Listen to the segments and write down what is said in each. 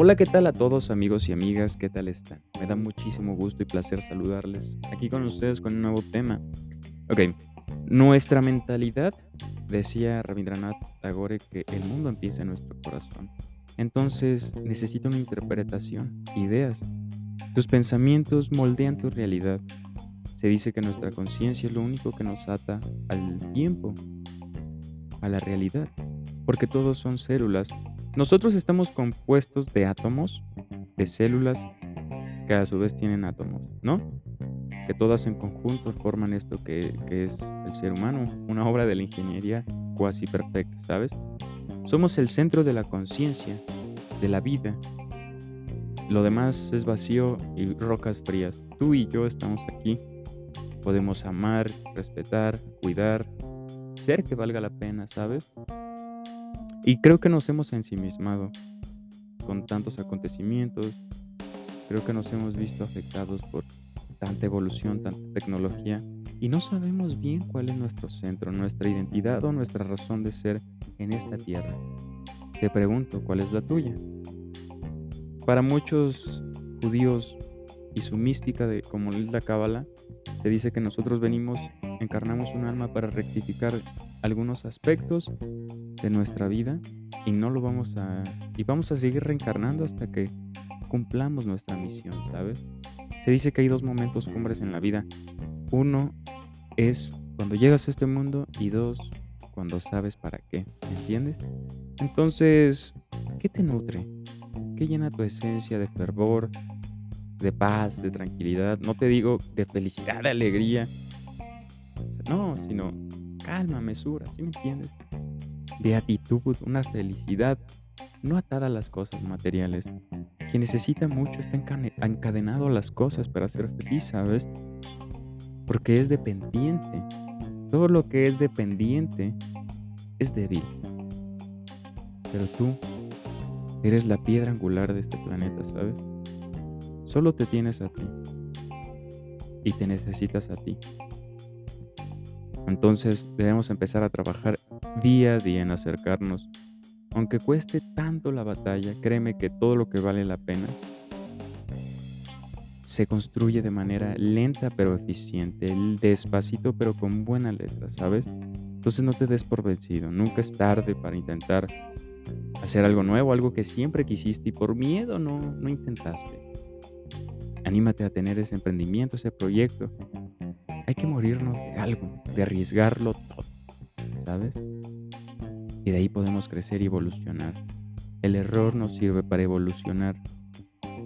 Hola, ¿qué tal a todos amigos y amigas? ¿Qué tal están? Me da muchísimo gusto y placer saludarles aquí con ustedes con un nuevo tema. Ok, nuestra mentalidad, decía Rabindranath Tagore, que el mundo empieza en nuestro corazón. Entonces necesita una interpretación, ideas. Tus pensamientos moldean tu realidad. Se dice que nuestra conciencia es lo único que nos ata al tiempo, a la realidad, porque todos son células nosotros estamos compuestos de átomos, de células que a su vez tienen átomos, ¿no? Que todas en conjunto forman esto que, es el ser humano, una obra de la ingeniería cuasi perfecta, ¿sabes? Somos el centro de la conciencia, de la vida. Lo demás es vacío y rocas frías. Tú y yo estamos aquí. Podemos amar, respetar, cuidar, ser que valga la pena, ¿sabes? Y creo que nos hemos ensimismado con tantos acontecimientos, creo que nos hemos visto afectados por tanta evolución, tanta tecnología, y no sabemos bien cuál es nuestro centro, nuestra identidad o nuestra razón de ser en esta tierra. Te pregunto, ¿cuál es la tuya? Para muchos judíos y su mística de como es la cábala, se dice que nosotros venimos, encarnamos un alma para rectificar algunos aspectos de nuestra vida y no lo vamos a y vamos a seguir reencarnando hasta que cumplamos nuestra misión, ¿sabes? Se dice que hay dos momentos cumbres en la vida. Uno es cuando llegas a este mundo y dos cuando sabes para qué, ¿entiendes? Entonces, ¿qué te nutre? ¿Qué llena tu esencia de fervor, de paz, de tranquilidad? No te digo de felicidad, de alegría. No, sino calma, mesura, ¿sí me entiendes? Beatitud, una felicidad no atada a las cosas materiales. Quien necesita mucho está encadenado a las cosas para ser feliz, ¿sabes? Porque es dependiente. Todo lo que es dependiente es débil. Pero tú eres la piedra angular de este planeta, ¿sabes? Solo te tienes a ti. Y te necesitas a ti. Entonces debemos empezar a trabajar día a día en acercarnos. Aunque cueste tanto la batalla, créeme que todo lo que vale la pena se construye de manera lenta pero eficiente, despacito pero con buena letra, ¿sabes? Entonces no te des por vencido, nunca es tarde para intentar hacer algo nuevo, algo que siempre quisiste y por miedo no, no intentaste. Anímate a tener ese emprendimiento, ese proyecto, hay que morirnos de algo, de arriesgarlo todo, ¿sabes? Y de ahí podemos crecer y evolucionar. El error nos sirve para evolucionar.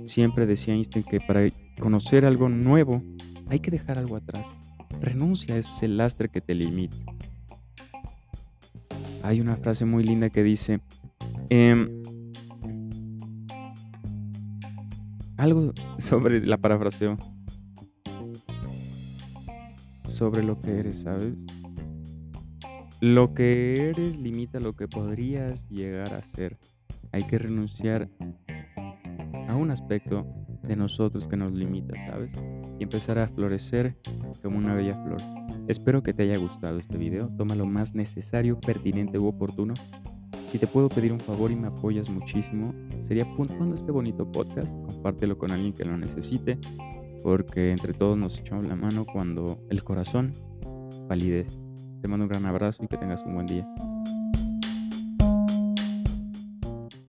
Siempre decía Einstein que para conocer algo nuevo hay que dejar algo atrás. Renuncia a ese lastre que te limita. Hay una frase muy linda que dice, em, algo sobre la parafraseo, sobre lo que eres, ¿sabes? Lo que eres limita lo que podrías llegar a ser. Hay que renunciar a un aspecto de nosotros que nos limita, ¿sabes? Y empezar a florecer como una bella flor. Espero que te haya gustado este video. Toma lo más necesario, pertinente u oportuno. Si te puedo pedir un favor y me apoyas muchísimo, sería puntuando este bonito podcast. Compártelo con alguien que lo necesite porque entre todos nos echamos la mano cuando el corazón palidece. Te mando un gran abrazo y que tengas un buen día.